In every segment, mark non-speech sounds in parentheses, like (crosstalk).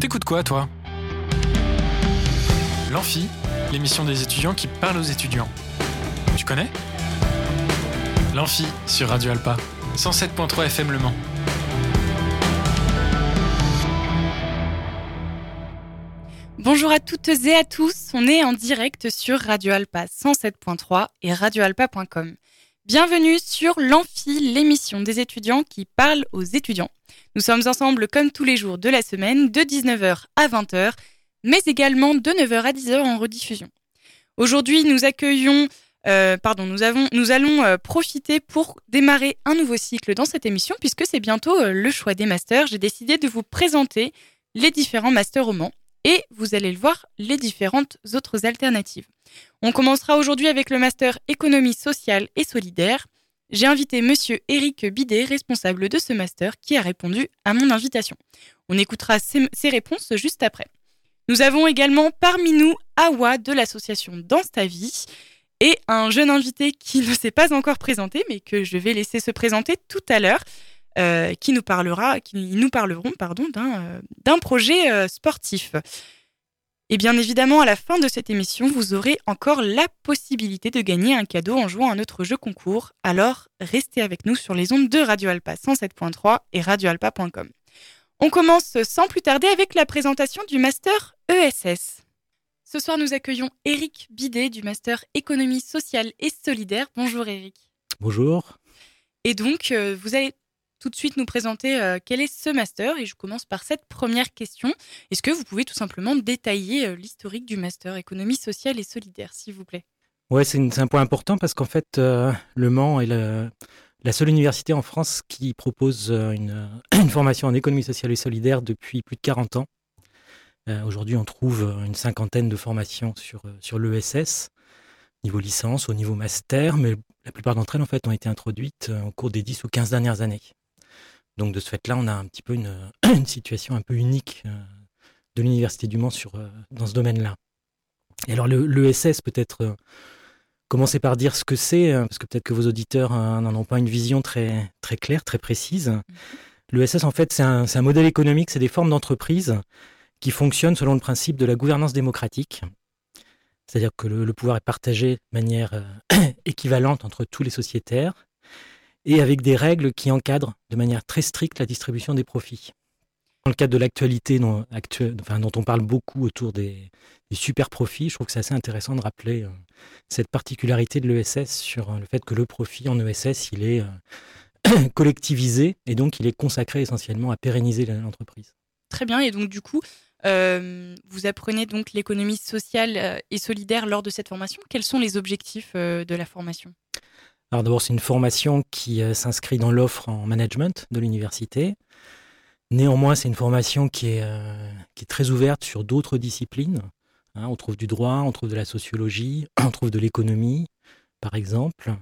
T'écoutes quoi, toi? L'Amphi, l'émission des étudiants qui parlent aux étudiants. Tu connais? L'Amphi sur Radio Alpa, 107.3 FM Le Mans. Bonjour à toutes et à tous, on est en direct sur Radio Alpa 107.3 et radioalpa.com. Bienvenue sur l'Amphi, l'émission des étudiants qui parlent aux étudiants. Nous sommes ensemble comme tous les jours de la semaine, de 19h à 20h, mais également de 9h à 10h en rediffusion. Aujourd'hui, nous accueillons, euh, pardon, nous, allons euh, profiter pour démarrer un nouveau cycle dans cette émission, puisque c'est bientôt euh, le choix des masters. J'ai décidé de vous présenter les différents masters romans et vous allez le voir, les différentes autres alternatives. On commencera aujourd'hui avec le master économie sociale et solidaire. J'ai invité monsieur Éric Bidet, responsable de ce master, qui a répondu à mon invitation. On écoutera ses, réponses juste après. Nous avons également parmi nous Awa de l'association Dans ta vie et un jeune invité qui ne s'est pas encore présenté, mais que je vais laisser se présenter tout à l'heure, euh, qui nous parlera, qui nous parleront, pardon, d'un euh, projet euh, sportif. Et bien évidemment, à la fin de cette émission, vous aurez encore la possibilité de gagner un cadeau en jouant à notre jeu concours. Alors, restez avec nous sur les ondes de Radio Alpa 107.3 et radioalpa.com. On commence sans plus tarder avec la présentation du master ESS. Ce soir, nous accueillons Eric Bidet du master économie sociale et solidaire. Bonjour Eric. Bonjour. Et donc, vous allez tout de suite nous présenter euh, quel est ce master et je commence par cette première question. Est-ce que vous pouvez tout simplement détailler euh, l'historique du master économie sociale et solidaire, s'il vous plaît? Oui, c'est un point important parce qu'en fait, euh, Le Mans est la seule université en France qui propose (clears throat) une, formation en économie sociale et solidaire depuis plus de 40 ans. Aujourd'hui, on trouve une cinquantaine de formations sur, sur l'ESS, niveau licence, au niveau master, mais la plupart d'entre elles en fait, ont été introduites au cours des 10 ou 15 dernières années. Donc de ce fait-là, on a un petit peu (clears throat) une, situation un peu unique euh, de l'Université du Mans sur, euh, dans ce domaine-là. Et alors l'ESS, peut-être euh, commencer par dire ce que c'est, parce que peut-être que vos auditeurs n'en ont pas une vision très, très claire, très précise. Mm-hmm. L'ESS, en fait, c'est un, un, modèle économique, c'est des formes d'entreprise qui fonctionnent selon le principe de la gouvernance démocratique. C'est-à-dire que le, le, pouvoir est partagé de manière (clears throat) équivalente entre tous les sociétaires et avec des règles qui encadrent de manière très stricte la distribution des profits. Dans le cadre de l'actualité dont, on parle beaucoup autour des, super profits, je trouve que c'est assez intéressant de rappeler euh, cette particularité de l'ESS sur euh, le fait que le profit en ESS, il est euh, (coughs) collectivisé et donc il est consacré essentiellement à pérenniser l'entreprise. Très bien, et donc du coup, vous apprenez donc l'économie sociale et solidaire lors de cette formation. Quels sont les objectifs de la formation? Alors d'abord, c'est une formation qui euh, s'inscrit dans l'offre en management de l'université. Néanmoins, c'est une formation qui est, euh, qui est très ouverte sur d'autres disciplines. Hein. on trouve du droit, on trouve de la sociologie, (clears throat) on trouve de l'économie, par exemple.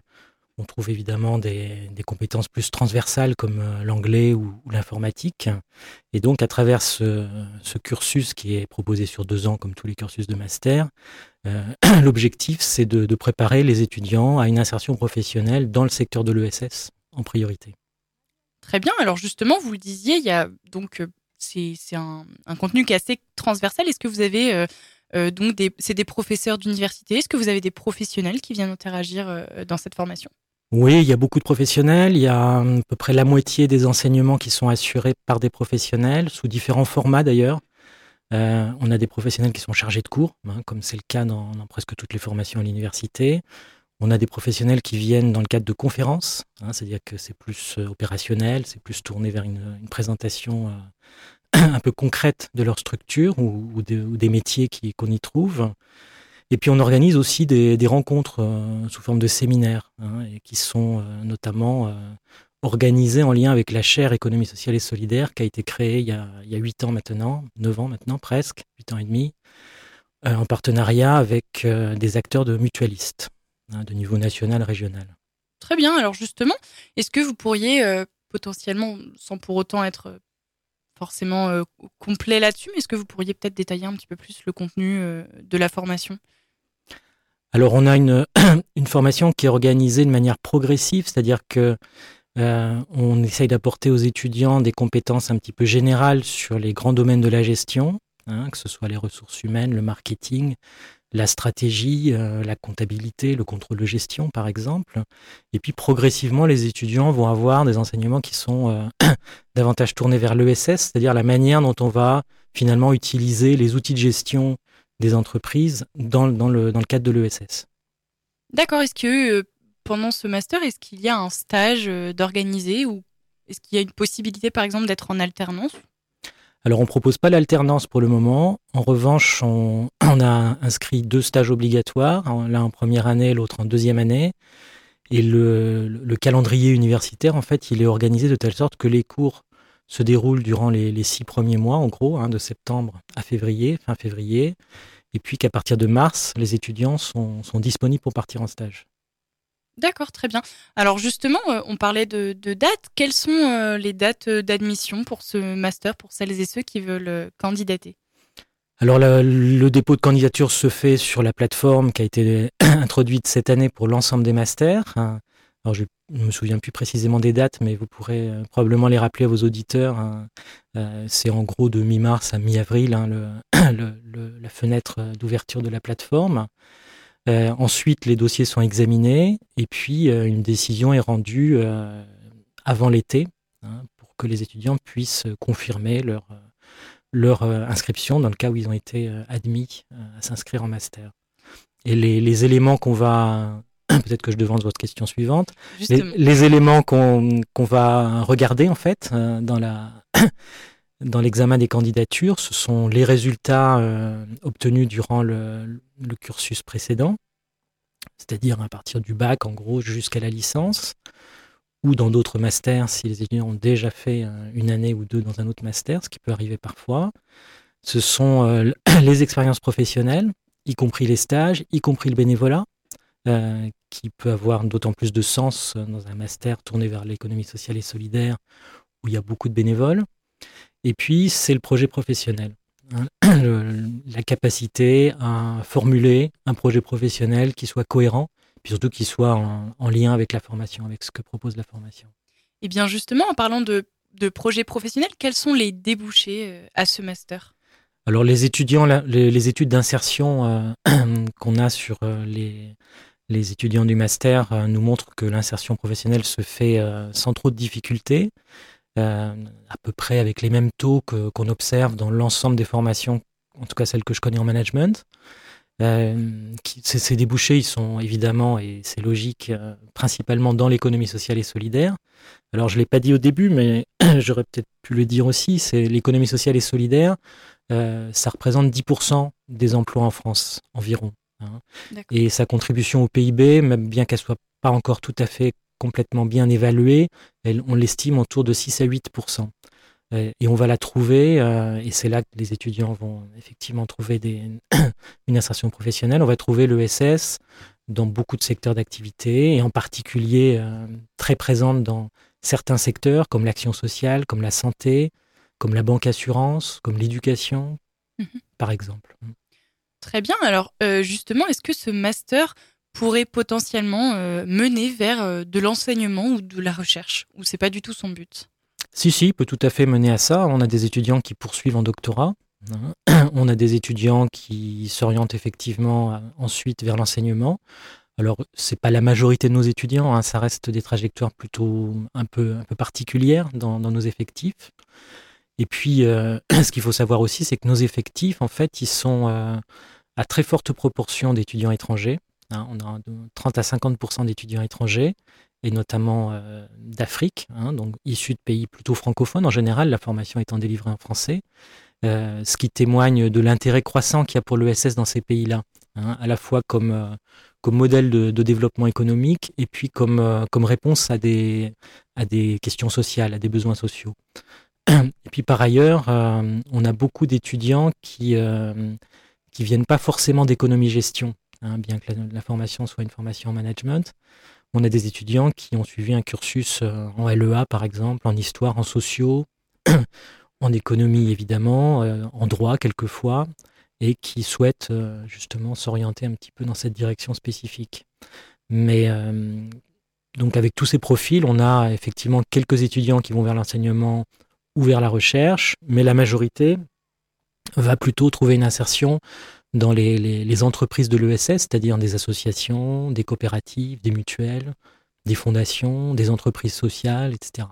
On trouve évidemment des, compétences plus transversales comme euh, l'anglais ou, l'informatique. Et donc, à travers ce, cursus qui est proposé sur deux ans, comme tous les cursus de master, (clears throat) l'objectif, c'est de, préparer les étudiants à une insertion professionnelle dans le secteur de l'ESS en priorité. Très bien. Alors justement, vous le disiez, il y a donc euh, c'est un, contenu qui est assez transversal. Est-ce que vous avez donc des, c'est des professeurs d'université? Est-ce que vous avez des professionnels qui viennent interagir dans cette formation? Oui, il y a beaucoup de professionnels. Il y a à peu près la moitié des enseignements qui sont assurés par des professionnels, sous différents formats d'ailleurs. Euh, on a des professionnels qui sont chargés de cours, hein, comme c'est le cas dans, presque toutes les formations à l'université. On a des professionnels qui viennent dans le cadre de conférences, hein, c'est-à-dire que c'est plus euh, opérationnel, c'est plus tourné vers une, présentation euh, (clears throat) un peu concrète de leur structure ou, des métiers qu'on y trouve. Et puis on organise aussi des, rencontres sous forme de séminaires, hein, qui sont notamment euh, organisées en lien avec la chaire économie sociale et solidaire qui a été créée il y a, il y a 8 ans maintenant, 9 ans maintenant presque, 8 ans et demi, en partenariat avec des acteurs de mutualistes hein, de niveau national, régional. Très bien, alors justement, est-ce que vous pourriez potentiellement, sans pour autant être forcément complet là-dessus, mais est-ce que vous pourriez peut-être détailler un petit peu plus le contenu de la formation? Alors on a une, (clears throat) une, formation qui est organisée de manière progressive, c'est-à-dire que on essaye d'apporter aux étudiants des compétences un petit peu générales sur les grands domaines de la gestion, hein, que ce soit les ressources humaines, le marketing, la stratégie, euh, la comptabilité, le contrôle de gestion, par exemple. Et puis progressivement, les étudiants vont avoir des enseignements qui sont euh, (clears throat) davantage tournés vers l'ESS, c'est-à-dire la manière dont on va finalement utiliser les outils de gestion des entreprises dans, le, cadre de l'ESS. D'accord. Est-ce que euh, pendant ce master, est-ce qu'il y a un stage d'organiser ou est-ce qu'il y a une possibilité, par exemple, d'être en alternance? Alors on propose pas l'alternance pour le moment. En revanche, on, (clears throat) a inscrit deux stages obligatoires, l'un en première année, l'autre en deuxième année. Et le, calendrier universitaire, en fait, il est organisé de telle sorte que les cours se déroulent durant les, six premiers mois, en gros, hein, de septembre à février, fin février. Et puis qu'à partir de mars, les étudiants sont disponibles pour partir en stage. D'accord, très bien. Alors justement, euh, on parlait de, dates. Quelles sont euh, les dates euh, d'admission pour ce master pour celles et ceux qui veulent candidater? Alors le dépôt de candidature se fait sur la plateforme qui a été (clears throat) introduite cette année pour l'ensemble des masters. Hein. Alors je ne me souviens plus précisément des dates, mais vous pourrez probablement les rappeler à vos auditeurs. Hein. C'est en gros de mi-mars à mi-avril hein, (clears throat) la fenêtre d'ouverture de la plateforme. Euh, ensuite, les dossiers sont examinés et puis euh, une décision est rendue euh, avant l'été hein, pour que les étudiants puissent confirmer leur, leur inscription dans le cas où ils ont été admis à s'inscrire en master. Et les, les éléments qu'on va (coughs) peut-être que je devance votre question suivante. Les, les, éléments qu'on va regarder en fait dans la dans l'examen des candidatures, ce sont les résultats obtenus durant le, cursus précédent, c'est-à-dire à partir du bac en gros jusqu'à la licence, ou dans d'autres masters si les étudiants ont déjà fait euh, une année ou deux dans un autre master, ce qui peut arriver parfois. Ce sont euh, (clears throat) les expériences professionnelles, y compris les stages, y compris le bénévolat, euh, qui peut avoir d'autant plus de sens dans un master tourné vers l'économie sociale et solidaire, où il y a beaucoup de bénévoles. Et puis, c'est le projet professionnel. Hein, (clears throat) la capacité à formuler un projet professionnel qui soit cohérent, puis surtout qui soit en, lien avec la formation, avec ce que propose la formation. Et eh bien justement, en parlant de, de projets professionnels, quels sont les débouchés euh, à ce master? Alors les étudiants, les, études d'insertion euh, (clears throat) qu'on a sur euh, les, les étudiants du master nous montrent que l'insertion professionnelle se fait sans trop de difficultés. Euh, à peu près avec les mêmes taux qu'on observe dans l'ensemble des formations, en tout cas celles que je connais en management. Euh, ces, débouchés, ils sont évidemment, et c'est logique, euh, principalement dans l'économie sociale et solidaire. Alors, je ne l'ai pas dit au début, mais (clears throat) j'aurais peut-être pu le dire aussi, c'est l'économie sociale et solidaire, ça représente 10% des emplois en France environ. Hein. Et sa contribution au PIB, même bien qu'elle soit pas encore tout à fait complètement bien évaluée, on l'estime autour de 6 à 8% euh, et on va la trouver, euh, et c'est là que les étudiants vont effectivement trouver des, (coughs) une insertion professionnelle. On va trouver l'ESS dans beaucoup de secteurs d'activité, et en particulier euh, très présente dans certains secteurs comme l'action sociale, comme la santé, comme la banque assurance, comme l'éducation, mhm. par exemple. Très bien. Alors justement, est-ce que ce master pourrait potentiellement euh, mener vers euh, de l'enseignement ou de la recherche, ou c'est pas du tout son but? Si, si, peut tout à fait mener à ça. On a des étudiants qui poursuivent en doctorat. Hein. (clears throat) On a des étudiants qui s'orientent effectivement euh, ensuite vers l'enseignement. Alors, c'est pas la majorité de nos étudiants, hein. ça reste des trajectoires plutôt un peu, un peu particulières dans, nos effectifs. Et puis, (clears throat) ce qu'il faut savoir aussi, c'est que nos effectifs, en fait, ils sont à très forte proportion d'étudiants étrangers. Hein, on a 30 à 50% d'étudiants étrangers, et notamment euh, d'Afrique, hein, donc issus de pays plutôt francophones. En général, la formation étant délivrée en français, euh, ce qui témoigne de l'intérêt croissant qu'il y a pour l'ESS dans ces pays-là, hein, à la fois comme, euh, modèle de, développement économique et puis comme, réponse à des, à des questions sociales, à des besoins sociaux. Et puis par ailleurs, on a beaucoup d'étudiants qui qui viennent pas forcément d'économie-gestion, Hein, bien que la, formation soit une formation en management. On a des étudiants qui ont suivi un cursus euh, en LEA, par exemple, en histoire, en sociaux, (clears throat) en économie, évidemment, euh, en droit, quelquefois, et qui souhaitent euh, justement s'orienter un petit peu dans cette direction spécifique. Mais donc avec tous ces profils, on a effectivement quelques étudiants qui vont vers l'enseignement ou vers la recherche, mais la majorité va plutôt trouver une insertion dans les, les entreprises de l'ESS, c'est-à-dire des associations, des coopératives, des mutuelles, des fondations, des entreprises sociales, etc.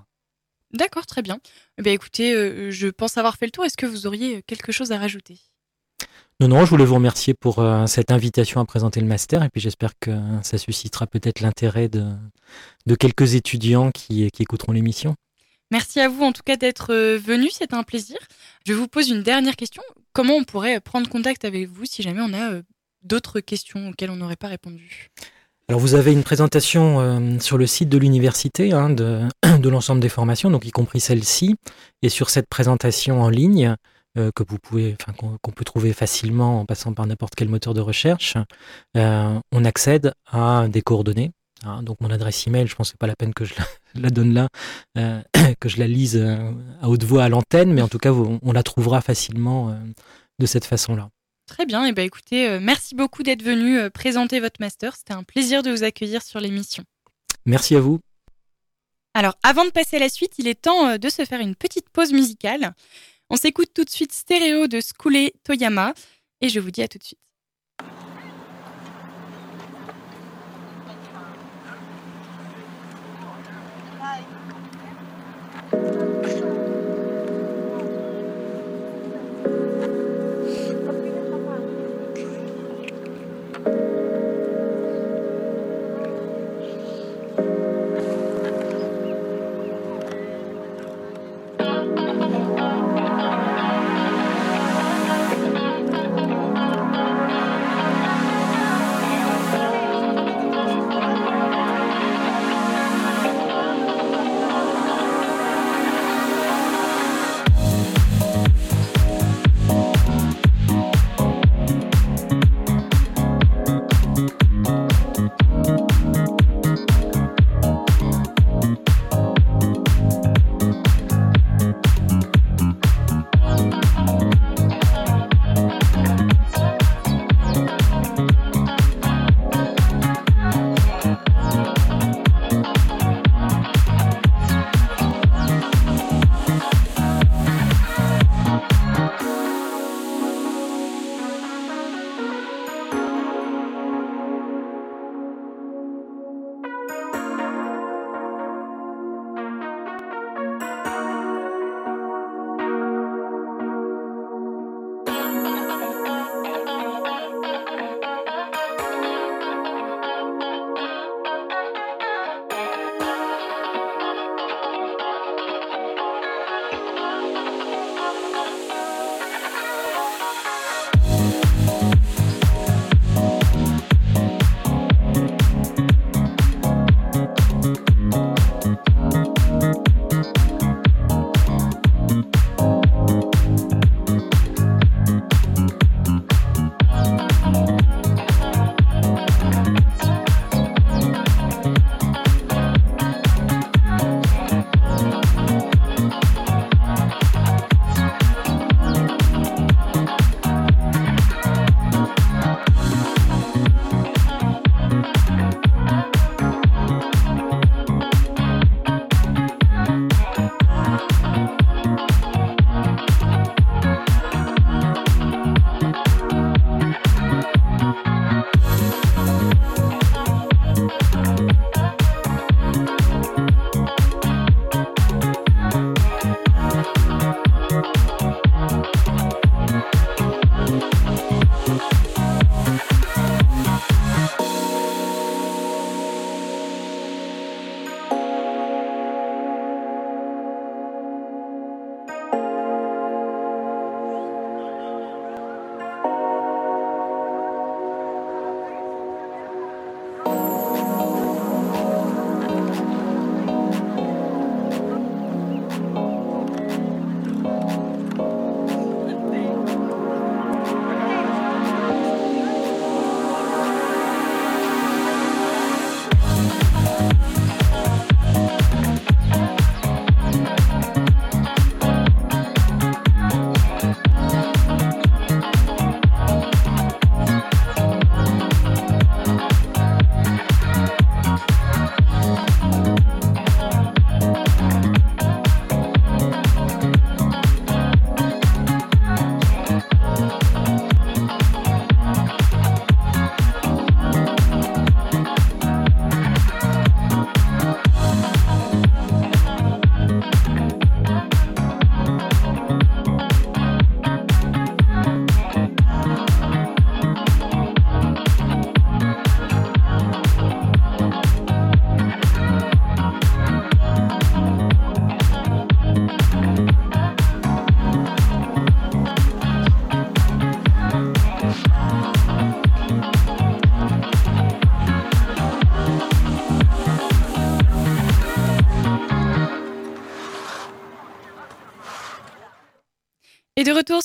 D'accord, très bien. Eh bien, écoutez, euh, je pense avoir fait le tour. Est-ce que vous auriez quelque chose à rajouter? Non, non, je voulais vous remercier pour euh, cette invitation à présenter le master et puis j'espère que ça suscitera peut-être l'intérêt de, de quelques étudiants qui, qui écouteront l'émission. Merci à vous en tout cas d'être euh, venu, c'est un plaisir. Je vous pose une dernière question. Comment on pourrait prendre contact avec vous si jamais on a d'autres questions auxquelles on n'aurait pas répondu? Alors vous avez une présentation euh, sur le site de l'université hein, (clears throat) de, l'ensemble des formations, donc y compris celle-ci, et sur cette présentation en ligne euh, que vous pouvez, qu'on peut trouver facilement en passant par n'importe quel moteur de recherche, euh, on accède à des coordonnées. Hein, donc mon adresse email, je pense que c'est pas la peine que je la, (laughs) la donne là, (coughs) que je la lise à haute voix à l'antenne, mais en tout cas on la trouvera facilement de cette façon-là. Très bien, et eh ben écoutez, euh, merci beaucoup d'être venu euh, présenter votre master. C'était un plaisir de vous accueillir sur l'émission. Merci à vous. Alors, avant de passer à la suite, il est temps euh, de se faire une petite pause musicale. On s'écoute tout de suite Stéréo de Skule Toyama et je vous dis à tout de suite.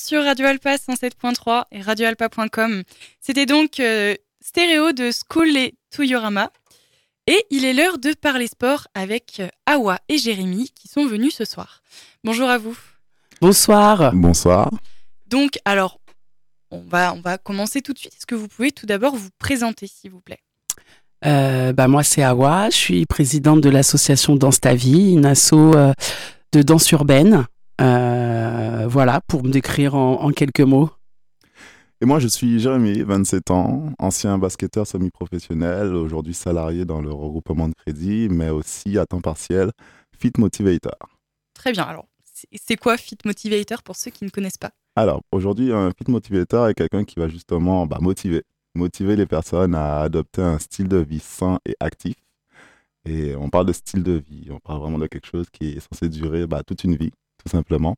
Sur Radio Alpa 107.3 et radioalpa.com. C'était donc euh, stéréo de School et Tuyorama. Et il est l'heure de parler sport avec euh, Awa et Jérémy qui sont venus ce soir. Bonjour à vous. Bonsoir. Bonsoir. Donc, alors, on va, on va commencer tout de suite. Est-ce que vous pouvez tout d'abord vous présenter, s'il vous plaît? Euh, bah moi c'est Awa, je suis présidente de l'association Danse ta vie, une asso euh, de danse urbaine. Euh, voilà, pour me décrire en, en, quelques mots. Et moi je suis Jérémy, 27 ans, ancien basketteur semi-professionnel, aujourd'hui salarié dans le regroupement de crédit, mais aussi à temps partiel, Fit Motivator. Très bien, alors c'est quoi Fit Motivator pour ceux qui ne connaissent pas? Alors aujourd'hui un Fit Motivator est quelqu'un qui va justement bah, motiver motiver les personnes à adopter un style de vie sain et actif. Et on parle de style de vie, on parle vraiment de quelque chose qui est censé durer bah, toute une vie, tout simplement.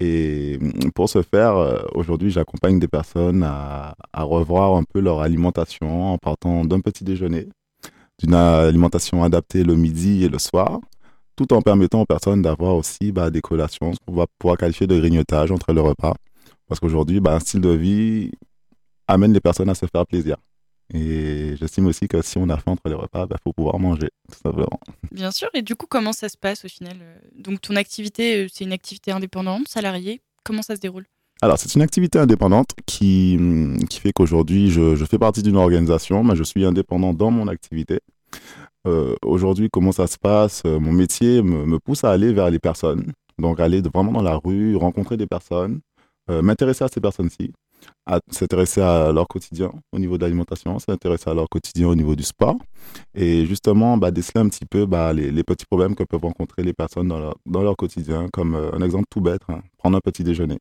Et mm, pour ce faire, euh, aujourd'hui, j'accompagne des personnes à, revoir un peu leur alimentation en partant d'un petit déjeuner, d'une alimentation adaptée le midi et le soir, tout en permettant aux personnes d'avoir aussi bah, des collations, ce qu'on va pouvoir qualifier de grignotage entre le repas. Parce qu'aujourd'hui, bah, un style de vie, amène les personnes à se faire plaisir. Et j'estime aussi que si on a faim entre les repas, il bah, faut pouvoir manger, tout simplement. Bien sûr. Et du coup, comment ça se passe au final Donc, ton activité, euh, c'est une activité indépendante, salariée Comment ça se déroule? Alors, c'est une activité indépendante qui, hum, qui fait qu'aujourd'hui, je, je, fais partie d'une organisation, mais je suis indépendant dans mon activité. Euh, aujourd'hui, comment ça se passe? Euh, Mon métier me, me, pousse à aller vers les personnes. Donc, aller vraiment dans la rue, rencontrer des personnes, euh, m'intéresser à ces personnes-ci, à s'intéresser à leur quotidien au niveau de l'alimentation, s'intéresser à leur quotidien au niveau du sport et justement bah, déceler un petit peu bah, les, petits problèmes que peuvent rencontrer les personnes dans leur, dans leur quotidien, comme euh, un exemple tout bête, hein, prendre un petit déjeuner.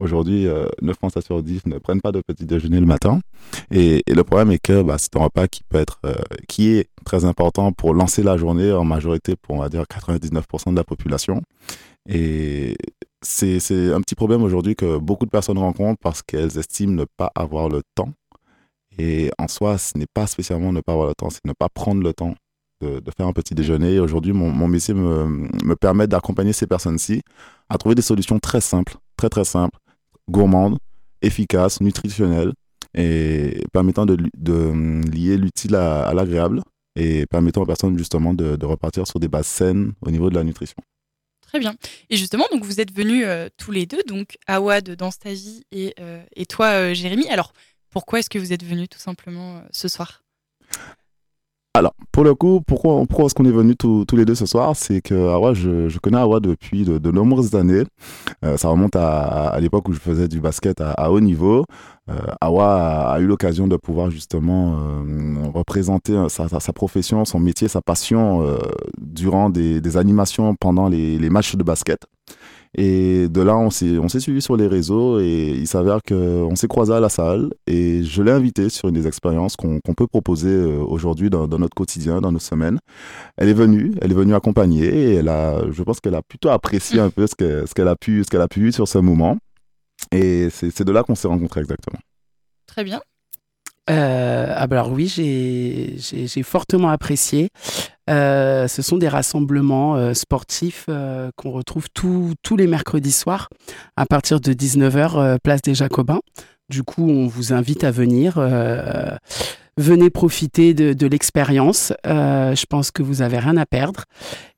Aujourd'hui, euh, 9 Français sur 10 ne prennent pas de petit déjeuner le matin. Et, et le problème est que bah, c'est un repas qui peut être, euh, qui est très important pour lancer la journée en majorité pour, on va dire, 99% de la population. Et c'est un petit problème aujourd'hui que beaucoup de personnes rencontrent parce qu'elles estiment ne pas avoir le temps. Et en soi, ce n'est pas spécialement ne pas avoir le temps, c'est ne pas prendre le temps de, faire un petit déjeuner. Aujourd'hui, mon, mon, métier me, me permet d'accompagner ces personnes-ci à trouver des solutions très simples, très très simples, gourmandes, efficaces, nutritionnelles et permettant de, de lier l'utile à, à l'agréable et permettant aux personnes justement de, de repartir sur des bases saines au niveau de la nutrition. Très bien. Et justement, donc vous êtes venus euh, tous les deux, donc Awad dans ta vie et, euh, toi, euh, Jérémy. Alors, pourquoi est-ce que vous êtes venus tout simplement ce soir? Alors, pour le coup, pourquoi, pourquoi est-ce qu'on est venus tous, les deux ce soir? C'est que Awa, je, je connais Awa depuis de, nombreuses années. Euh, ça remonte à, l'époque où je faisais du basket à, haut niveau. Euh, Awa a, eu l'occasion de pouvoir justement euh, représenter sa, sa, profession, son métier, sa passion durant des, animations pendant les matchs de basket. Et de là, on s'est, on s'est suivi sur les réseaux et il s'avère qu'on s'est croisé à la salle et je l'ai invité sur une des expériences qu'on, peut proposer euh, aujourd'hui dans, notre quotidien, dans nos semaines. Elle est venue, elle est venue accompagner et je pense qu'elle a plutôt apprécié un peu ce, que, ce qu'elle a pu, ce qu'elle a pu sur ce moment. Et c'est, c'est de là qu'on s'est rencontrés exactement. Très bien. Euh, ah bah alors oui, j'ai, fortement apprécié. Euh, ce sont des rassemblements euh, sportifs euh, qu'on retrouve tous les mercredis soirs à partir de 19h, place des Jacobins. Du coup, on vous invite à venir. Venez profiter de, l'expérience. je pense que vous avez rien à perdre.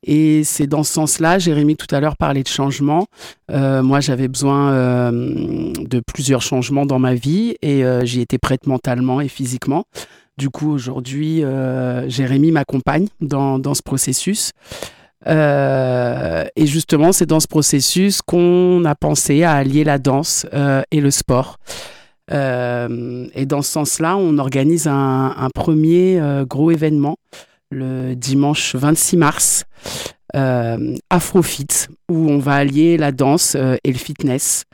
Et c'est dans ce sens-là, Jérémy tout à l'heure parlait de changement. moi, j'avais besoin de plusieurs changements dans ma vie et j'y étais prête mentalement et physiquement. Du coup, aujourd'hui, euh, Jérémy m'accompagne dans, dans, ce processus. Euh, et justement, c'est dans ce processus qu'on a pensé à allier la danse euh, et le sport. Euh, et dans ce sens-là, on organise un, un premier euh, gros événement le dimanche 26 mars, Afrofit, où on va allier la danse et le fitness.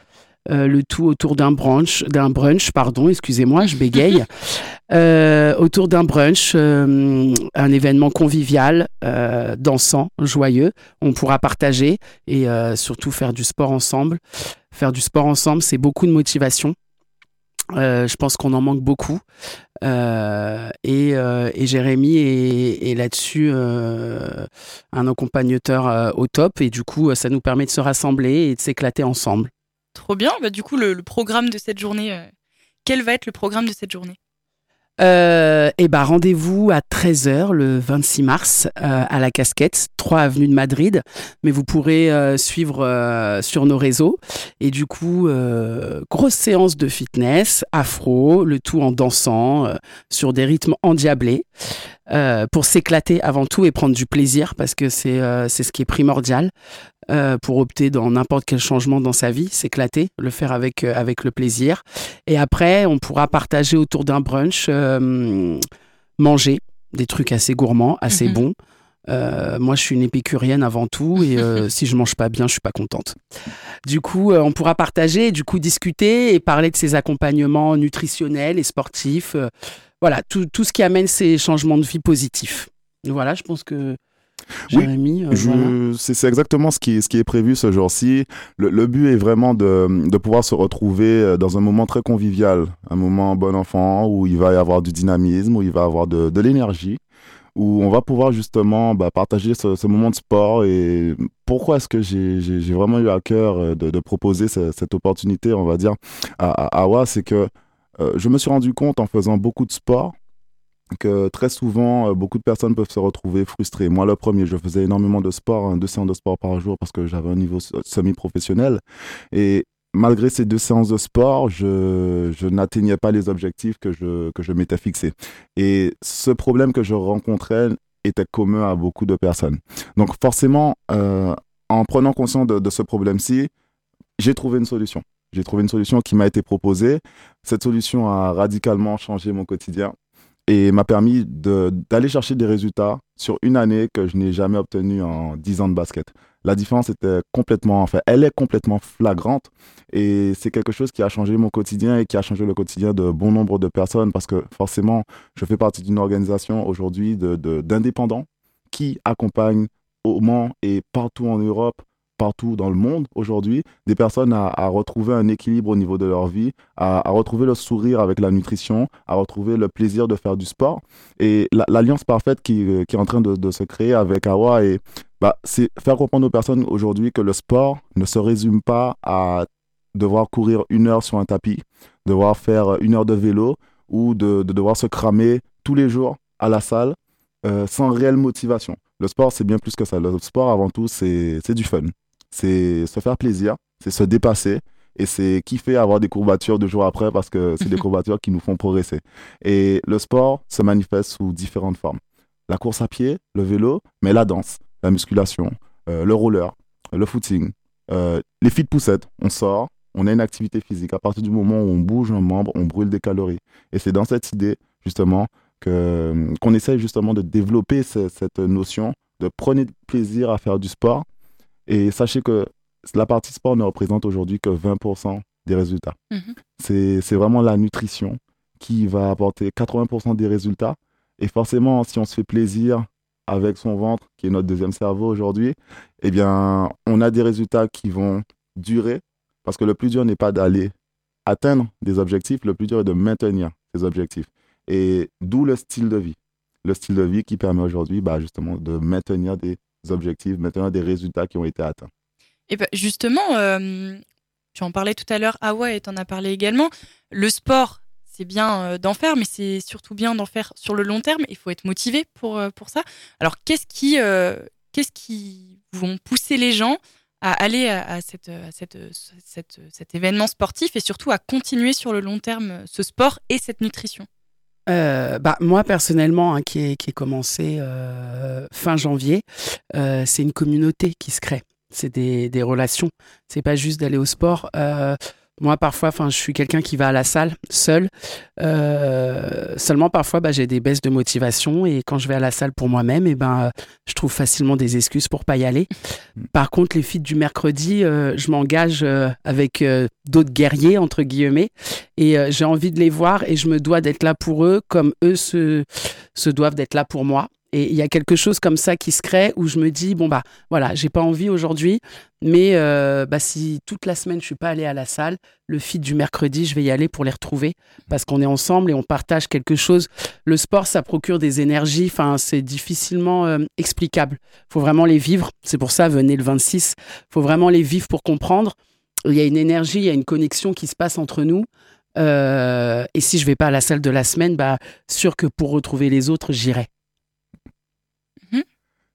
Euh, le tout autour d'un brunch, d'un brunch, pardon, excusez-moi, je bégaye, (laughs) euh, autour d'un brunch, euh, un événement convivial, euh, dansant, joyeux. On pourra partager et euh, surtout faire du sport ensemble. Faire du sport ensemble, c'est beaucoup de motivation. Je pense qu'on en manque beaucoup. et, et, Jérémy est, est là-dessus un accompagnateur au top. Et du coup, ça nous permet de se rassembler et de s'éclater ensemble. trop bien. Bah, du coup, le, programme de cette journée, quel va être le programme de cette journée? Euh, et bah rendez-vous à 13h le 26 mars euh, à la Casquette, 3 avenue de Madrid. Mais vous pourrez euh, suivre euh, sur nos réseaux. Et du coup, grosse séance de fitness, afro, le tout en dansant sur des rythmes endiablés. Pour s'éclater avant tout et prendre du plaisir parce que c'est c'est ce qui est primordial. Euh, pour opter dans n'importe quel changement dans sa vie, s'éclater, le faire avec, euh, avec le plaisir. Et après, on pourra partager autour d'un brunch, euh, manger des trucs assez gourmands, assez mhm. bons. moi, je suis une épicurienne avant tout et (laughs) si je mange pas bien, je suis pas contente. Du coup, on pourra partager, du coup discuter et parler de ces accompagnements nutritionnels et sportifs. Voilà, tout, tout, ce qui amène ces changements de vie positifs. Voilà, je pense que oui, euh, c'est exactement ce qui, ce qui est prévu ce jour-ci. Le, but est vraiment de, de, pouvoir se retrouver euh, dans un moment très convivial, un moment bon enfant où il va y avoir du dynamisme, où il va y avoir de, de l'énergie, où on va pouvoir justement bah, partager ce, moment de sport. Et pourquoi est-ce que j'ai vraiment eu à cœur euh, de, de proposer cette, opportunité, on va dire, à, à Awa, c'est que je me suis rendu compte en faisant beaucoup de sport que très souvent, euh, beaucoup de personnes peuvent se retrouver frustrées. Moi, le premier, je faisais énormément de sport, hein, deux séances de sport par jour parce que j'avais un niveau semi-professionnel. Et malgré ces deux séances de sport, je, n'atteignais pas les objectifs que je, m'étais fixés. Et ce problème que je rencontrais était commun à beaucoup de personnes. Donc forcément, euh, en prenant conscience de ce problème-ci, j'ai trouvé une solution. J'ai trouvé une solution qui m'a été proposée. Cette solution a radicalement changé mon quotidien et m'a permis d'aller chercher des résultats sur une année que je n'ai jamais obtenu en 10 ans de basket. La différence était complètement, enfin, elle est complètement flagrante et c'est quelque chose qui a changé mon quotidien et qui a changé le quotidien de bon nombre de personnes parce que forcément, je fais partie d'une organisation aujourd'hui d'indépendants qui accompagnent au Mans et partout en Europe partout dans le monde aujourd'hui, des personnes à, retrouver un équilibre au niveau de leur vie, à, retrouver le sourire avec la nutrition, à retrouver le plaisir de faire du sport. Et l'alliance parfaite qui, euh, qui, est en train de, se créer avec Awa, et, bah, c'est faire comprendre aux personnes aujourd'hui que le sport ne se résume pas à devoir courir une heure sur un tapis, devoir faire une heure de vélo ou de, devoir se cramer tous les jours à la salle euh, sans réelle motivation. Le sport, c'est bien plus que ça. Le sport, avant tout, c'est du fun c'est se faire plaisir, c'est se dépasser et c'est kiffer avoir des courbatures deux jours après parce que c'est des (laughs) courbatures qui nous font progresser. Et le sport se manifeste sous différentes formes. La course à pied, le vélo, mais la danse, la musculation, euh, le roller, le footing, euh, les filles de poussette, on sort, on a une activité physique. À partir du moment où on bouge un membre, on brûle des calories. Et c'est dans cette idée, justement, que, qu'on essaye justement de développer cette notion de prenez plaisir à faire du sport et sachez que la partie sport ne représente aujourd'hui que 20% des résultats. Mhm. C'est vraiment la nutrition qui va apporter 80% des résultats. Et forcément, si on se fait plaisir avec son ventre, qui est notre deuxième cerveau aujourd'hui, eh bien, on a des résultats qui vont durer. Parce que le plus dur n'est pas d'aller atteindre des objectifs, le plus dur est de maintenir ces objectifs. Et d'où le style de vie. Le style de vie qui permet aujourd'hui bah, justement de maintenir des objectifs, maintenant des résultats qui ont été atteints. Et ben justement, euh, tu en parlais tout à l'heure, ah ouais, tu en as parlé également. Le sport, c'est bien euh, d'en faire, mais c'est surtout bien d'en faire sur le long terme. Il faut être motivé pour, euh, pour ça. Alors, qu'est-ce qui, qu'est-ce qui vont pousser les gens à aller à, cette, cet événement sportif et surtout à continuer sur le long terme ce sport et cette nutrition? Euh, bah, moi personnellement, hein, qui, qui est commencé euh, fin janvier, euh, c'est une communauté qui se crée. C'est des, des relations. C'est pas juste d'aller au sport. Moi, parfois, enfin, je suis quelqu'un qui va à la salle seul. Euh, seulement, parfois, bah, j'ai des baisses de motivation et quand je vais à la salle pour moi-même, et eh ben, je trouve facilement des excuses pour pas y aller. Par contre, les filles du mercredi, euh, je m'engage euh, avec d'autres guerriers entre guillemets et j'ai envie de les voir et je me dois d'être là pour eux comme eux se, se doivent d'être là pour moi. Et il y a quelque chose comme ça qui se crée où je me dis bon bah voilà, j'ai pas envie aujourd'hui, mais euh, bah, si toute la semaine je suis pas allée à la salle, le feed du mercredi, je vais y aller pour les retrouver parce qu'on est ensemble et on partage quelque chose. Le sport, ça procure des énergies, enfin c'est difficilement euh, explicable. Faut vraiment les vivre. C'est pour ça venez le 26. Faut vraiment les vivre pour comprendre. il y a une énergie, il y a une connexion qui se passe entre nous. Euh, et si je vais pas à la salle de la semaine, bah, sûr que pour retrouver les autres, j'irai.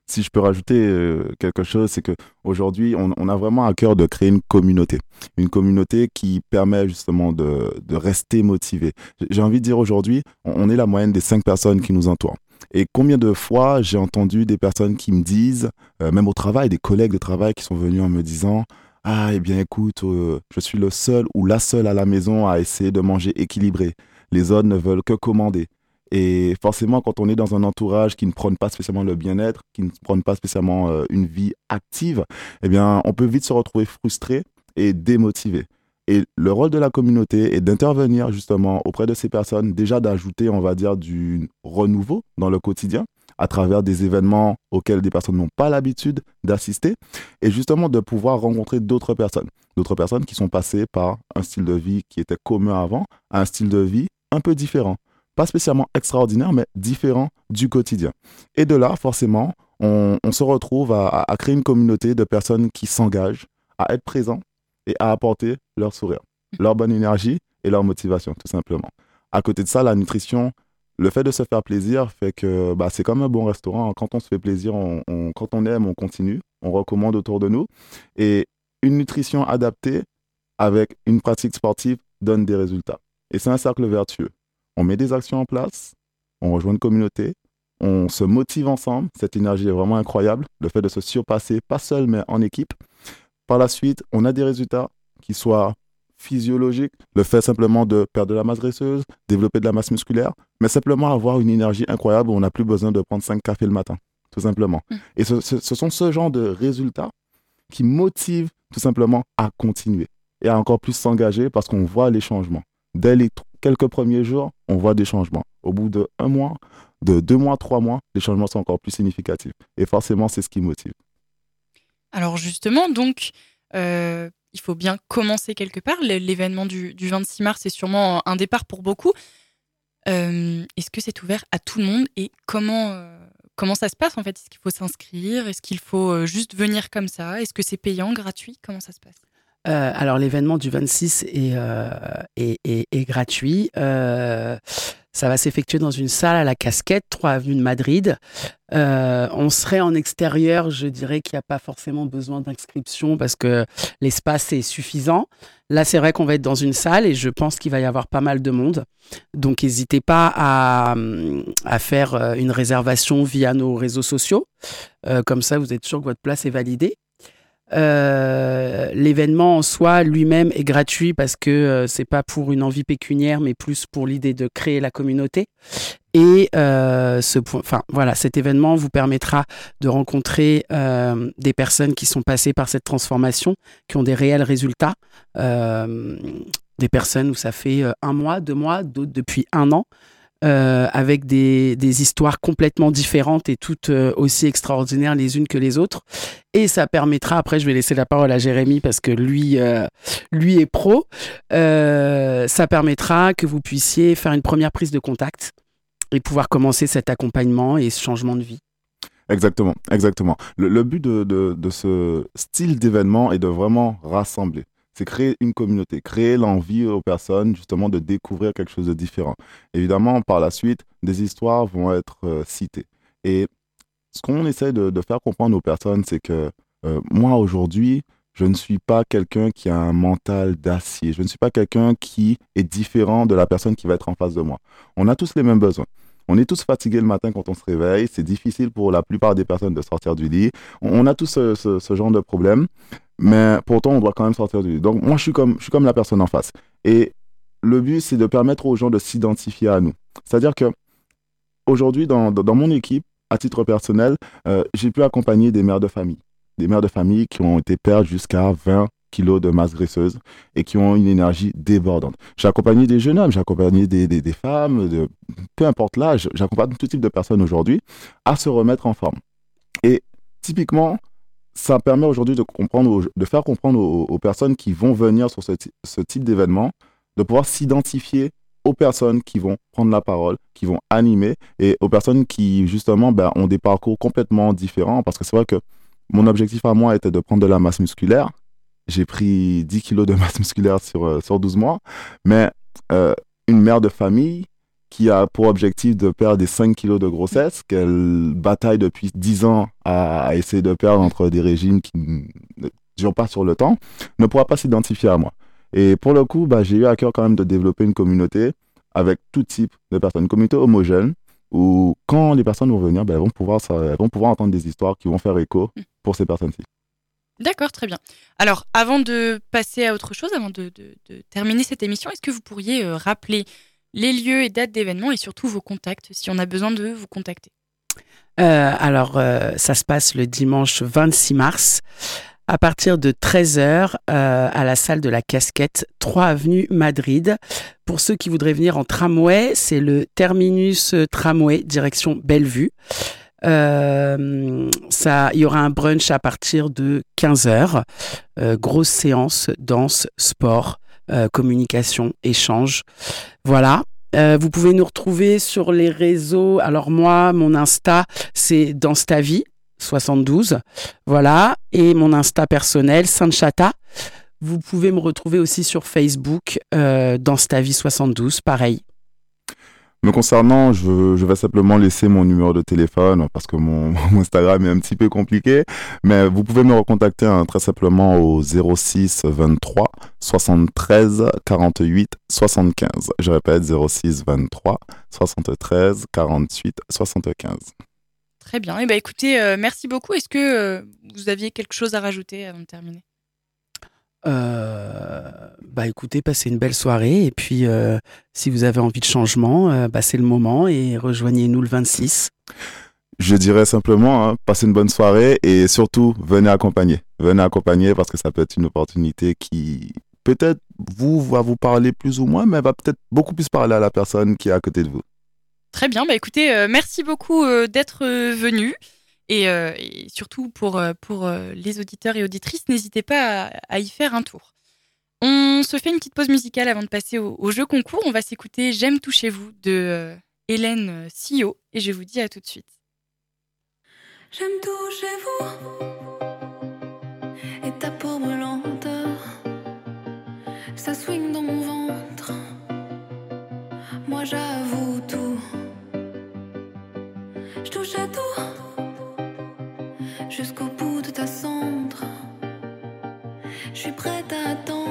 Si je peux rajouter euh, quelque chose, c'est que aujourd'hui, on, a vraiment à cœur de créer une communauté, une communauté qui permet justement de, rester motivé. J'ai envie de dire aujourd'hui, on, est la moyenne des cinq personnes qui nous entourent. Et combien de fois j'ai entendu des personnes qui me disent, euh, même au travail, des collègues de travail qui sont venus en me disant, ah, eh bien, écoute, euh, je suis le seul ou la seule à la maison à essayer de manger équilibré. Les autres ne veulent que commander. Et forcément, quand on est dans un entourage qui ne prône pas spécialement le bien-être, qui ne prône pas spécialement euh, une vie active, eh bien, on peut vite se retrouver frustré et démotivé. Et le rôle de la communauté est d'intervenir justement auprès de ces personnes, déjà d'ajouter, on va dire, du renouveau dans le quotidien, à travers des événements auxquels des personnes n'ont pas l'habitude d'assister, et justement de pouvoir rencontrer d'autres personnes, d'autres personnes qui sont passées par un style de vie qui était commun avant, à un style de vie un peu différent. Pas spécialement extraordinaire, mais différent du quotidien. Et de là, forcément, on, se retrouve à, créer une communauté de personnes qui s'engagent à être présents et à apporter leur sourire, leur bonne énergie et leur motivation, tout simplement. À côté de ça, la nutrition, le fait de se faire plaisir fait que bah, c'est comme un bon restaurant. Quand on se fait plaisir, on, quand on aime, on continue, on recommande autour de nous. Et une nutrition adaptée avec une pratique sportive donne des résultats. Et c'est un cercle vertueux. On met des actions en place, on rejoint une communauté, on se motive ensemble. Cette énergie est vraiment incroyable. Le fait de se surpasser, pas seul, mais en équipe. Par la suite, on a des résultats qui soient physiologique, le fait simplement de perdre de la masse graisseuse, développer de la masse musculaire, mais simplement avoir une énergie incroyable où on n'a plus besoin de prendre 5 cafés le matin, tout simplement. Mm. Et ce, sont ce genre de résultats qui motivent tout simplement à continuer et à encore plus s'engager parce qu'on voit les changements. Dès les quelques premiers jours, on voit des changements. Au bout de un mois, de deux mois, trois mois, les changements sont encore plus significatifs. Et forcément, c'est ce qui motive. Alors justement, donc, euh, il faut bien commencer quelque part. L'événement du, 26 mars est sûrement un départ pour beaucoup. Euh, est-ce que c'est ouvert à tout le monde et comment, euh, comment ça se passe en fait? Est-ce qu'il faut s'inscrire? Est-ce qu'il faut juste venir comme ça? Est-ce que c'est payant, gratuit? Comment ça se passe? Alors l'événement du 26 est, est, gratuit. Ça va s'effectuer dans une salle à la Casquette, 3 avenue de Madrid. Euh, on serait en extérieur, je dirais qu'il n'y a pas forcément besoin d'inscription parce que l'espace est suffisant. Là, c'est vrai qu'on va être dans une salle et je pense qu'il va y avoir pas mal de monde. Donc, n'hésitez pas à, à, faire euh, une réservation via nos réseaux sociaux. Euh, comme ça, vous êtes sûr que votre place est validée. Euh, l'événement en soi lui-même est gratuit parce que euh, c'est pas pour une envie pécuniaire, mais plus pour l'idée de créer la communauté. Et euh, ce enfin voilà, cet événement vous permettra de rencontrer des personnes qui sont passées par cette transformation, qui ont des réels résultats. des personnes où ça fait un mois, deux mois, d'autres depuis un an. Euh, avec des, histoires complètement différentes et toutes euh, aussi extraordinaires les unes que les autres. Et ça permettra, après je vais laisser la parole à Jérémy parce que lui, euh, lui est pro, ça permettra que vous puissiez faire une première prise de contact et pouvoir commencer cet accompagnement et ce changement de vie. Exactement, exactement. Le, but de ce style d'événement est de vraiment rassembler c'est créer une communauté, créer l'envie aux personnes justement de découvrir quelque chose de différent. Évidemment, par la suite, des histoires vont être euh, citées. Et ce qu'on essaie de, faire comprendre aux personnes, c'est que euh, moi aujourd'hui, je ne suis pas quelqu'un qui a un mental d'acier. Je ne suis pas quelqu'un qui est différent de la personne qui va être en face de moi. On a tous les mêmes besoins. On est tous fatigués le matin quand on se réveille. C'est difficile pour la plupart des personnes de sortir du lit. On a tous ce, ce genre de problème mais pourtant on doit quand même sortir du donc moi je suis comme je suis comme la personne en face et le but c'est de permettre aux gens de s'identifier à nous c'est à dire que aujourd'hui dans, dans, mon équipe à titre personnel euh, j'ai pu accompagner des mères de famille des mères de famille qui ont été pertes jusqu'à 20 kilos de masse graisseuse et qui ont une énergie débordante. J'ai accompagné des jeunes hommes, j'ai accompagné des, des, femmes, peu importe l'âge, j'accompagne tout type de personnes aujourd'hui à se remettre en forme. Et typiquement, ça permet aujourd'hui de comprendre, de faire comprendre aux, personnes qui vont venir sur ce, type d'événement, de pouvoir s'identifier aux personnes qui vont prendre la parole, qui vont animer, et aux personnes qui justement ben, ont des parcours complètement différents, parce que c'est vrai que mon objectif à moi était de prendre de la masse musculaire, j'ai pris 10 kilos de (laughs) masse musculaire sur, sur 12 mois. Mais une mère de famille qui a pour objectif de perdre des 5 kilos de grossesse, qu'elle bataille depuis 10 ans à, essayer de perdre entre des régimes qui ne durent pas sur le temps, ne pourra pas s'identifier à moi. Et pour le coup, bah, j'ai eu à cœur quand même de développer une communauté avec tout type de personnes, une communauté homogène, où quand les personnes vont venir, bah, elles, vont pouvoir, elles vont pouvoir entendre des histoires qui vont faire écho mm. pour ces personnes-ci. D'accord, très bien. Alors, avant de passer à autre chose, avant de, terminer cette émission, est-ce que vous pourriez euh, rappeler les lieux et dates d'événements et surtout vos contacts si on a besoin de vous contacter euh, Alors, euh, ça se passe le dimanche 26 mars à partir de 13h euh, à la salle de la Casquette, 3 avenue Madrid. Pour ceux qui voudraient venir en tramway, c'est le terminus tramway direction Bellevue. ça, il y aura un brunch à partir de 15h. grosse séance, danse, sport, communication, échange. Voilà. Euh, vous pouvez nous retrouver sur les réseaux. Alors moi, mon Insta, c'est dans ta vie 72. Voilà. Et mon Insta personnel, Sainte-Chata. Vous pouvez me retrouver aussi sur Facebook, euh, dans ta vie 72, pareil. Concernant, je, vais simplement laisser mon numéro de téléphone parce que (laughs) mon, Instagram est un petit peu compliqué. Mais vous pouvez me recontacter hein, très simplement au 06 23 73 48 75. Je répète 06 23 73 48 75. Très bien. Eh ben, écoutez, euh, merci beaucoup. Est-ce que euh, vous aviez quelque chose à rajouter avant de terminer? Bah écoutez, passez une belle soirée et puis euh, si vous avez envie de changement, euh, bah, c'est le moment et rejoignez-nous le 26. Je dirais simplement, hein, passez une bonne soirée et surtout venez accompagner. Venez accompagner parce que ça peut être une opportunité qui peut-être vous va vous parler plus ou moins, mais va peut-être beaucoup plus parler à la personne qui est à côté de vous. Très bien, bah écoutez, merci beaucoup d'être venu. Euh, et, surtout pour, euh, pour euh, les auditeurs et auditrices, n'hésitez pas à, y faire un tour. On se fait une petite pause musicale avant de passer au, jeu concours. On va s'écouter J'aime toucher vous de Hélène Sio et je vous dis à tout de suite. J'aime toucher vous et ta peau brûlante, ça swing dans mon ventre. Moi j'avoue tout, je touche à tout jusqu'au bout de ta cendre. Je suis prête à attendre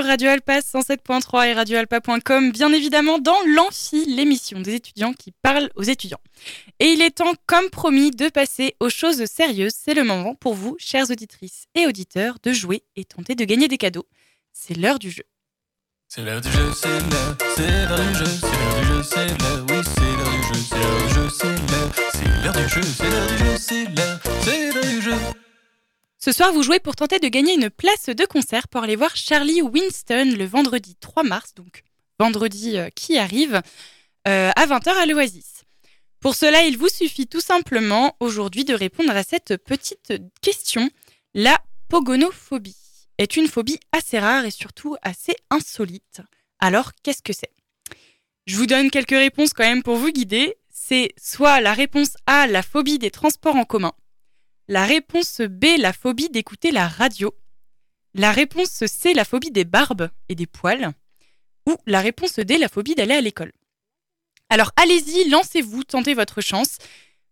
Radio Alpa 107.3 et radioalpa.com, bien évidemment dans l'Amphi, l'émission des étudiants qui parlent aux étudiants. Et il est temps, comme promis, de passer aux choses sérieuses. C'est le moment pour vous, chères auditrices et auditeurs, de jouer et tenter de gagner des cadeaux. C'est l'heure du jeu. C'est l'heure du jeu, c'est l'heure, du jeu, c'est l'heure du jeu, c'est l'heure, du jeu, c'est l'heure du jeu, c'est l'heure, du jeu, c'est l'heure du jeu. Ce soir, vous jouez pour tenter de gagner une place de concert pour aller voir Charlie Winston le vendredi 3 mars, donc vendredi euh, qui arrive, euh, à 20h à l'Oasis. Pour cela, il vous suffit tout simplement aujourd'hui de répondre à cette petite question. La pogonophobie est une phobie assez rare et surtout assez insolite. Alors, qu'est-ce que c'est? Je vous donne quelques réponses quand même pour vous guider. C'est soit la réponse A, la phobie des transports en commun. La réponse B, la phobie d'écouter la radio. La réponse C, la phobie des barbes et des poils. Ou la réponse D, la phobie d'aller à l'école. Alors allez-y, lancez-vous, tentez votre chance.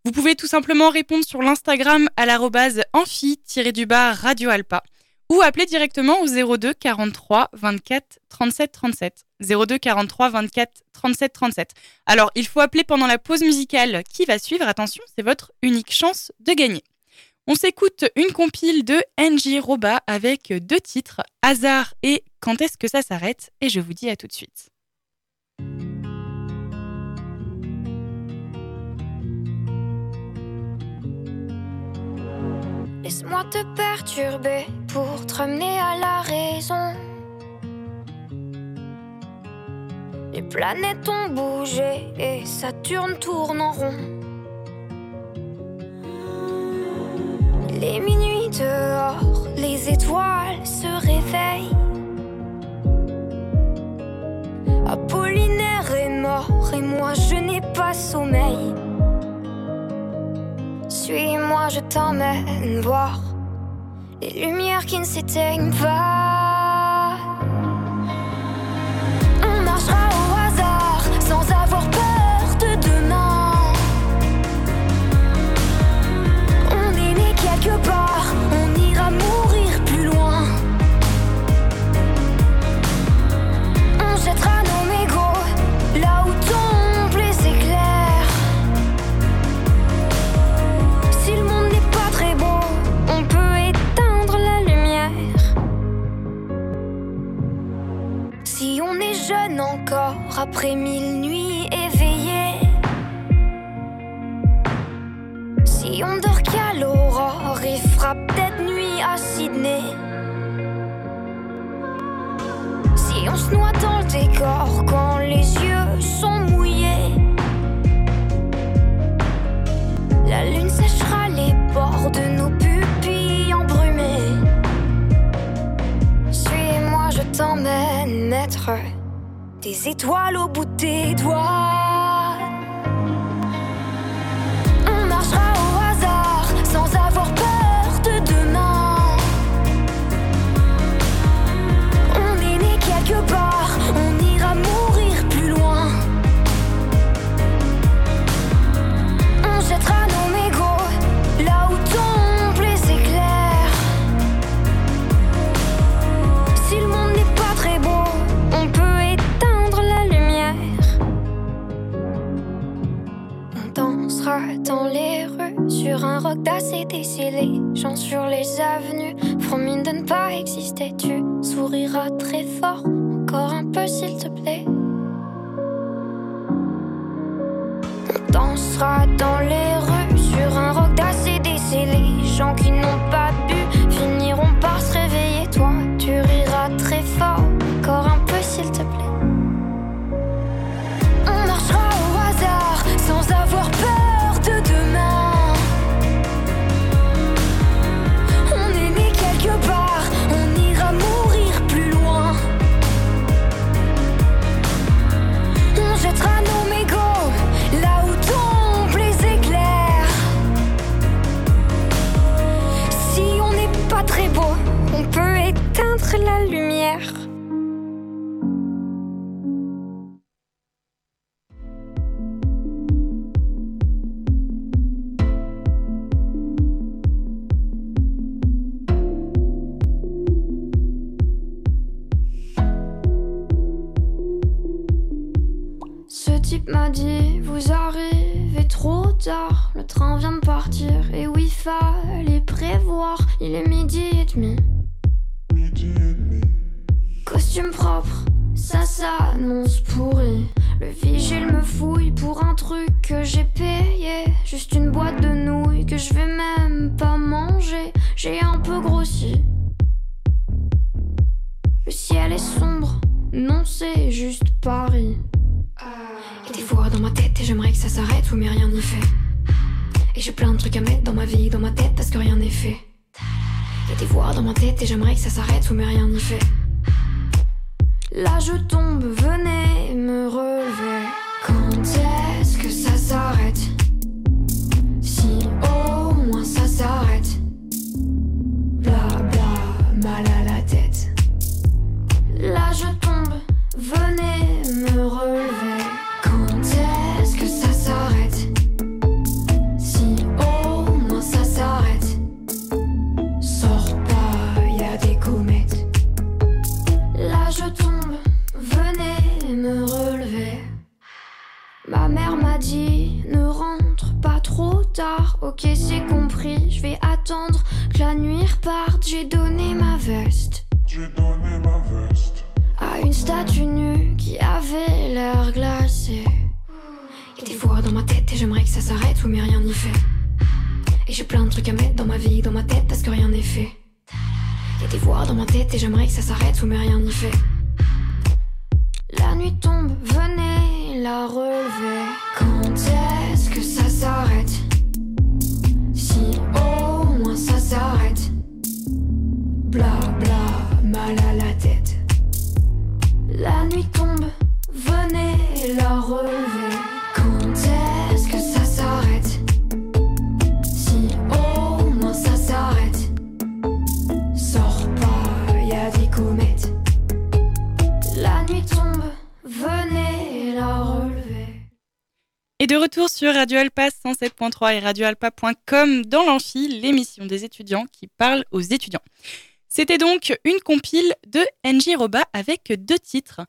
Vous pouvez tout simplement répondre sur l'Instagram à l'arrobase amphi-du-bas Radio Alpa ou appeler directement au 02 43 24 37 37. 02 43 24 37 37. Alors, il faut appeler pendant la pause musicale qui va suivre? Attention, c'est votre unique chance de gagner. On s'écoute une compile de NJ Roba avec deux titres, Hasard et Quand est-ce que ça s'arrête? Et je vous dis à tout de suite. Laisse-moi te perturber pour te ramener à la raison. Les planètes ont bougé et Saturne tourne en rond. Les minuit dehors, les étoiles se réveillent. Apollinaire est mort et moi je n'ai pas sommeil. Suis-moi, je t'emmène voir les lumières qui ne s'éteignent pas. Encore après mille nuits étoiles au bout des doigts. M'a dit Vous arrivez trop tard, le train vient de partir. Et oui, fallait prévoir, il est midi et demi. Costume propre, ça s'annonce pourri. Le vigile me fouille pour un truc que j'ai payé. Juste une boîte de nouilles que je vais même pas manger. J'ai un peu grossi. Le ciel est sombre, non, c'est juste Paris. J'aimerais que ça s'arrête, oui, mais rien n'y fait. Et j'ai plein de trucs à mettre dans ma vie, dans ma tête, parce que rien n'est fait. Et des voix dans ma tête, et j'aimerais que ça s'arrête, oui, mais rien n'y fait. Là je tombe, venez me relever. Quand est-ce que ça s'arrête? Ma mère m'a dit ne rentre pas trop tard. Ok c'est compris, je vais attendre que la nuit reparte. J'ai donné ma veste J'ai donné ma veste. à une statue nue qui avait l'air glacée. Et des fois dans ma tête et j'aimerais que ça s'arrête, oui mais rien n'y fait. Et j'ai plein de trucs à mettre dans ma vie, dans ma tête parce que rien n'est fait. Et des voix dans ma tête et j'aimerais que ça s'arrête, oui mais rien n'y fait. La nuit tombe, venez la relever. Quand de retour sur Radio Alpa 107.3 et radioalpa.com dans l'amphi, l'émission des étudiants qui parle aux étudiants. C'était donc une compile de NJ Roba avec deux titres,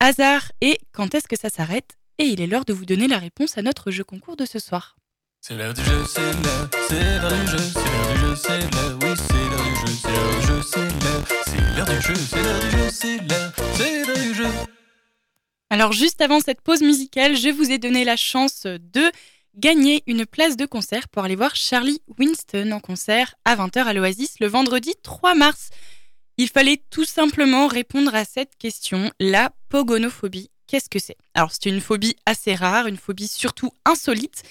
Hasard et Quand est-ce que ça s'arrête? Et il est l'heure de vous donner la réponse à notre jeu concours de ce soir. C'est l'heure du jeu, c'est l'heure, c'est l'heure du jeu, c'est l'heure du jeu, c'est l'heure, oui, c'est l'heure du jeu, c'est l'heure du jeu, c'est l'heure, c'est l'heure du jeu, c'est l'heure Alors juste avant cette pause musicale, je vous ai donné la chance de gagner une place de concert pour aller voir Charlie Winston en concert à 20h à l'Oasis le vendredi 3 mars. Il fallait tout simplement répondre à cette question, la pogonophobie. Qu'est-ce que c'est? Alors c'est une phobie assez rare, une phobie surtout insolite.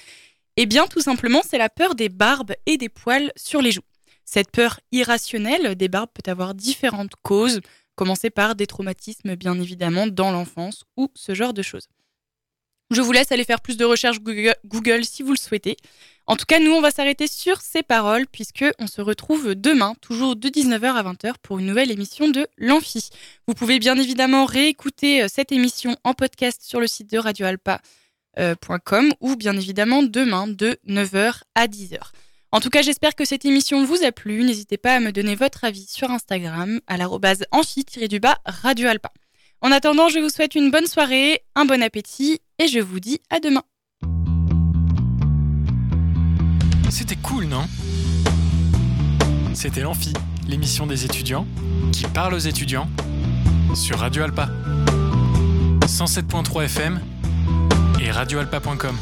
Eh bien tout simplement c'est la peur des barbes et des poils sur les joues. Cette peur irrationnelle des barbes peut avoir différentes causes, commencer par des traumatismes bien évidemment dans l'enfance ou ce genre de choses. Je vous laisse aller faire plus de recherches Google, si vous le souhaitez. En tout cas, nous, on va s'arrêter sur ces paroles puisque on se retrouve demain, toujours de 19h à 20h pour une nouvelle émission de l'Amphi. Vous pouvez bien évidemment réécouter euh, cette émission en podcast sur le site de radioalpa.com ou bien évidemment demain de 9h à 10h. En tout cas, j'espère que cette émission vous a plu. N'hésitez pas à me donner votre avis sur Instagram à l'arrobase amphi-du-bas radioalpa. En attendant, je vous souhaite une bonne soirée, un bon appétit et je vous dis à demain. C'était cool, non? C'était l'Amphi, l'émission des étudiants qui parle aux étudiants sur Radio Alpa. 107.3 FM et radioalpa.com.